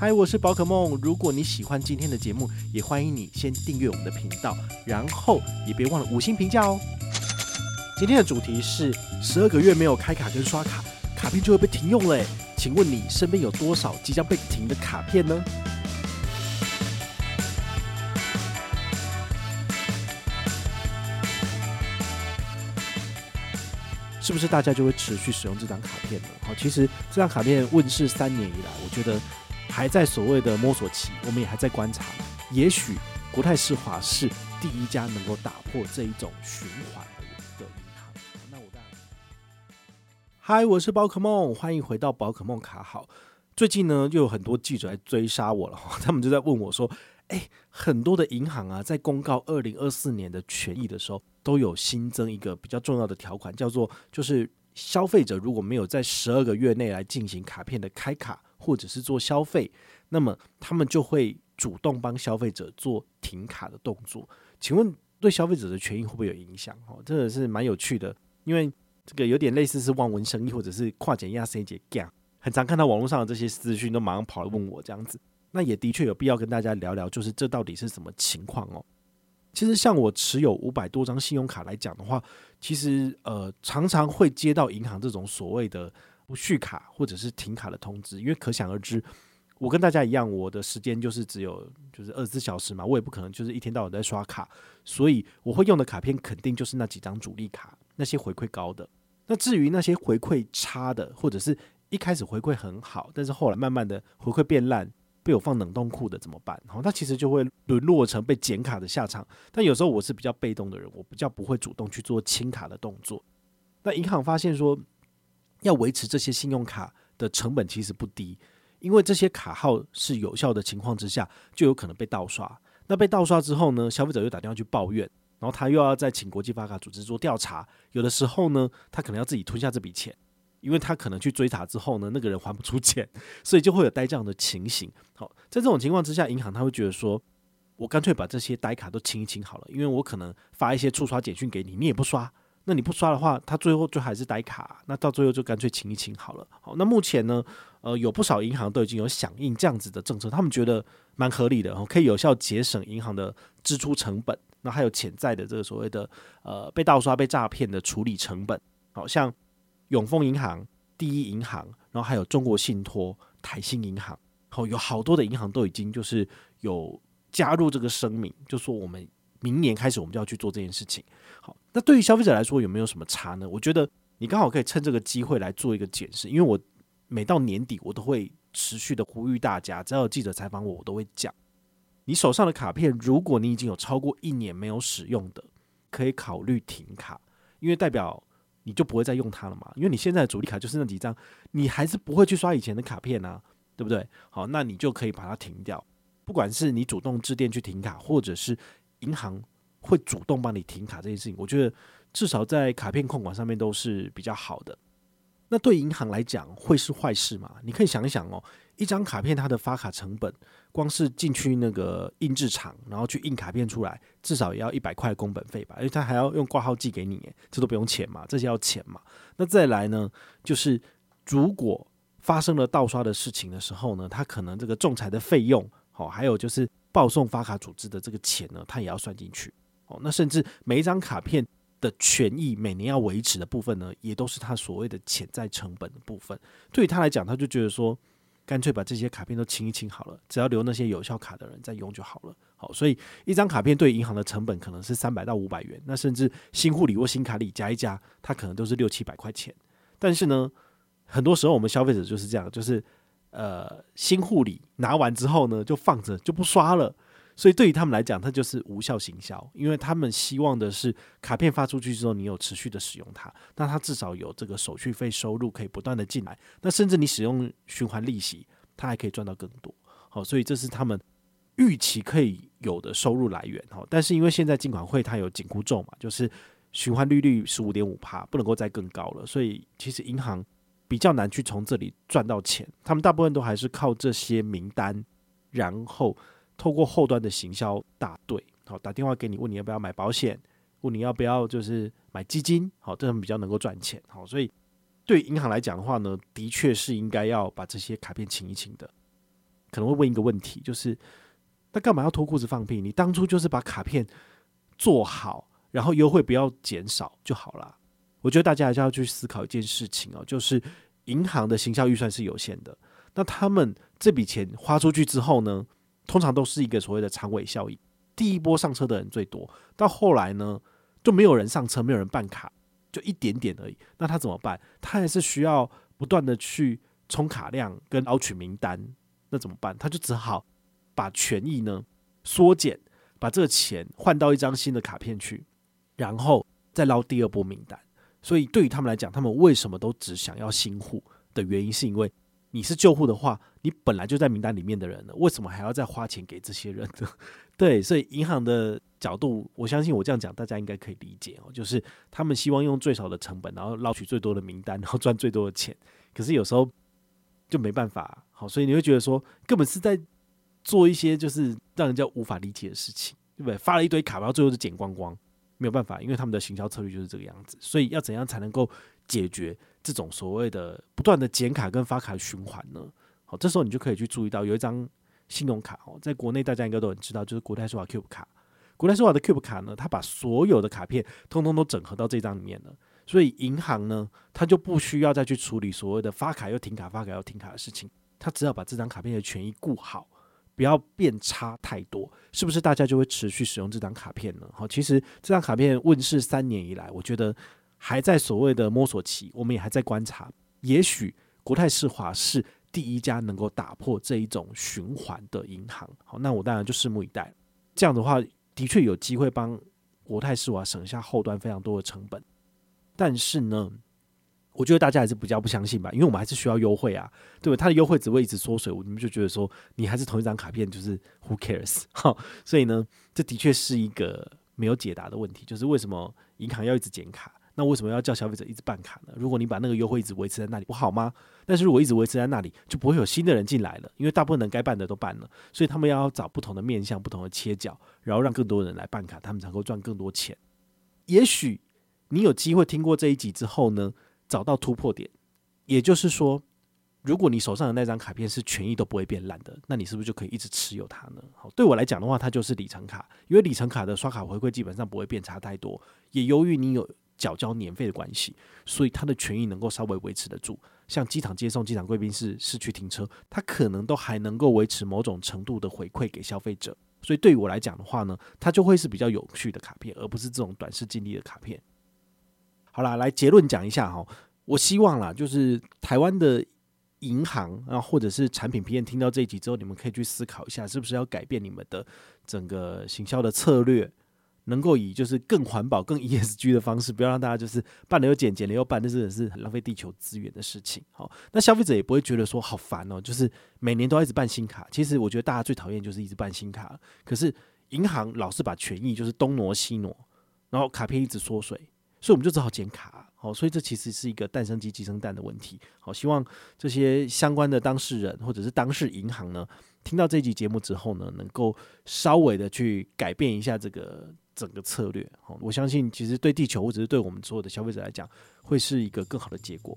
嗨，我是宝可梦。如果你喜欢今天的节目，也欢迎你先订阅我们的频道，然后也别忘了五星评价哦。今天的主题是十二个月没有开卡跟刷卡，卡片就会被停用了。请问你身边有多少即将被停的卡片呢？是不是大家就会持续使用这张卡片呢？好，其实这张卡片问世三年以来，我觉得。还在所谓的摸索期，我们也还在观察。也许国泰世华是第一家能够打破这一种循环的银行。那我当然，嗨，我是宝可梦，欢迎回到宝可梦卡好。最近呢，又有很多记者来追杀我了，他们就在问我说：“哎，很多的银行啊，在公告二零二四年的权益的时候，都有新增一个比较重要的条款，叫做就是消费者如果没有在十二个月内来进行卡片的开卡。”或者是做消费，那么他们就会主动帮消费者做停卡的动作。请问对消费者的权益会不会有影响？哦，这个是蛮有趣的，因为这个有点类似是望文生义，或者是跨检压 C 节 g 很常看到网络上的这些资讯，都马上跑来问我这样子。那也的确有必要跟大家聊聊，就是这到底是什么情况哦？其实像我持有五百多张信用卡来讲的话，其实呃常常会接到银行这种所谓的。不续卡或者是停卡的通知，因为可想而知，我跟大家一样，我的时间就是只有就是二十四小时嘛，我也不可能就是一天到晚在刷卡，所以我会用的卡片肯定就是那几张主力卡，那些回馈高的。那至于那些回馈差的，或者是一开始回馈很好，但是后来慢慢的回馈变烂，被我放冷冻库的怎么办？好，那其实就会沦落成被剪卡的下场。但有时候我是比较被动的人，我比较不会主动去做清卡的动作。那银行发现说。要维持这些信用卡的成本其实不低，因为这些卡号是有效的情况之下，就有可能被盗刷。那被盗刷之后呢，消费者又打电话去抱怨，然后他又要再请国际发卡组织做调查。有的时候呢，他可能要自己吞下这笔钱，因为他可能去追查之后呢，那个人还不出钱，所以就会有呆账的情形。好，在这种情况之下，银行他会觉得说，我干脆把这些呆卡都清一清好了，因为我可能发一些触刷简讯给你，你也不刷。那你不刷的话，他最后就还是呆卡，那到最后就干脆清一清好了。好，那目前呢，呃，有不少银行都已经有响应这样子的政策，他们觉得蛮合理的，可以有效节省银行的支出成本，那还有潜在的这个所谓的呃被盗刷、被诈骗的处理成本。好像永丰银行、第一银行，然后还有中国信托、台新银行，好，有好多的银行都已经就是有加入这个声明，就说我们。明年开始，我们就要去做这件事情。好，那对于消费者来说，有没有什么差呢？我觉得你刚好可以趁这个机会来做一个检视，因为我每到年底，我都会持续的呼吁大家，只要有记者采访我，我都会讲，你手上的卡片，如果你已经有超过一年没有使用的，可以考虑停卡，因为代表你就不会再用它了嘛。因为你现在的主力卡就是那几张，你还是不会去刷以前的卡片啊，对不对？好，那你就可以把它停掉，不管是你主动致电去停卡，或者是。银行会主动帮你停卡这件事情，我觉得至少在卡片控管上面都是比较好的。那对银行来讲会是坏事吗？你可以想一想哦，一张卡片它的发卡成本，光是进去那个印制厂，然后去印卡片出来，至少也要一百块工本费吧？因为他还要用挂号寄给你，这都不用钱嘛，这些要钱嘛。那再来呢，就是如果发生了盗刷的事情的时候呢，他可能这个仲裁的费用，好，还有就是。报送发卡组织的这个钱呢，他也要算进去哦。那甚至每一张卡片的权益每年要维持的部分呢，也都是他所谓的潜在成本的部分。对于他来讲，他就觉得说，干脆把这些卡片都清一清好了，只要留那些有效卡的人在用就好了。好，所以一张卡片对银行的成本可能是三百到五百元，那甚至新护理或新卡里加一加，它可能都是六七百块钱。但是呢，很多时候我们消费者就是这样，就是。呃，新护理拿完之后呢，就放着就不刷了，所以对于他们来讲，它就是无效行销，因为他们希望的是卡片发出去之后，你有持续的使用它，那它至少有这个手续费收入可以不断的进来，那甚至你使用循环利息，它还可以赚到更多。好，所以这是他们预期可以有的收入来源。好，但是因为现在金管会它有紧箍咒嘛，就是循环利率十五点五趴，不能够再更高了，所以其实银行。比较难去从这里赚到钱，他们大部分都还是靠这些名单，然后透过后端的行销大队，好打电话给你，问你要不要买保险，问你要不要就是买基金，好，这样比较能够赚钱，好，所以对银行来讲的话呢，的确是应该要把这些卡片清一清的。可能会问一个问题，就是那干嘛要脱裤子放屁？你当初就是把卡片做好，然后优惠不要减少就好了。我觉得大家还是要去思考一件事情哦，就是银行的行销预算是有限的，那他们这笔钱花出去之后呢，通常都是一个所谓的长尾效应。第一波上车的人最多，到后来呢，就没有人上车，没有人办卡，就一点点而已。那他怎么办？他还是需要不断的去充卡量跟捞取名单。那怎么办？他就只好把权益呢缩减，把这个钱换到一张新的卡片去，然后再捞第二波名单。所以对于他们来讲，他们为什么都只想要新户的原因，是因为你是旧户的话，你本来就在名单里面的人了，为什么还要再花钱给这些人呢？对，所以银行的角度，我相信我这样讲，大家应该可以理解哦。就是他们希望用最少的成本，然后捞取最多的名单，然后赚最多的钱。可是有时候就没办法，好，所以你会觉得说，根本是在做一些就是让人家无法理解的事情，对不对？发了一堆卡，然后最后就剪光光。没有办法，因为他们的行销策略就是这个样子，所以要怎样才能够解决这种所谓的不断的减卡跟发卡的循环呢？好，这时候你就可以去注意到有一张信用卡哦，在国内大家应该都很知道，就是国泰世华 Cube 卡。国泰世华的 Cube 卡呢，它把所有的卡片通通都整合到这张里面了，所以银行呢，它就不需要再去处理所谓的发卡又停卡、发卡又停卡的事情，它只要把这张卡片的权益顾好。不要变差太多，是不是大家就会持续使用这张卡片呢？好，其实这张卡片问世三年以来，我觉得还在所谓的摸索期，我们也还在观察。也许国泰世华是第一家能够打破这一种循环的银行。好，那我当然就拭目以待。这样的话，的确有机会帮国泰世华省下后端非常多的成本，但是呢，我觉得大家还是比较不相信吧，因为我们还是需要优惠啊，对吧？它的优惠只会一直缩水，你们就觉得说你还是同一张卡片，就是 Who cares？哈，所以呢，这的确是一个没有解答的问题，就是为什么银行要一直减卡？那为什么要叫消费者一直办卡呢？如果你把那个优惠一直维持在那里不好吗？但是如果一直维持在那里，就不会有新的人进来了，因为大部分人该办的都办了，所以他们要找不同的面向、不同的切角，然后让更多人来办卡，他们才能够赚更多钱。也许你有机会听过这一集之后呢，找到突破点，也就是说，如果你手上的那张卡片是权益都不会变烂的，那你是不是就可以一直持有它呢？好，对我来讲的话，它就是里程卡，因为里程卡的刷卡回馈基本上不会变差太多，也由于你有缴交年费的关系，所以它的权益能够稍微维持得住。像机场接送、机场贵宾室、市区停车，它可能都还能够维持某种程度的回馈给消费者。所以对于我来讲的话呢，它就会是比较有趣的卡片，而不是这种短视近利的卡片。好啦，来结论讲一下哈。我希望啦，就是台湾的银行啊，或者是产品评鉴，听到这一集之后，你们可以去思考一下，是不是要改变你们的整个行销的策略，能够以就是更环保、更 ESG 的方式，不要让大家就是办了又减，减了又办，这真的是很浪费地球资源的事情。好，那消费者也不会觉得说好烦哦，就是每年都要一直办新卡。其实我觉得大家最讨厌就是一直办新卡，可是银行老是把权益就是东挪西挪，然后卡片一直缩水。所以我们就只好剪卡，好，所以这其实是一个蛋生鸡鸡生蛋的问题，好，希望这些相关的当事人或者是当事银行呢，听到这集节目之后呢，能够稍微的去改变一下这个整个策略，好，我相信其实对地球或者是对我们所有的消费者来讲，会是一个更好的结果。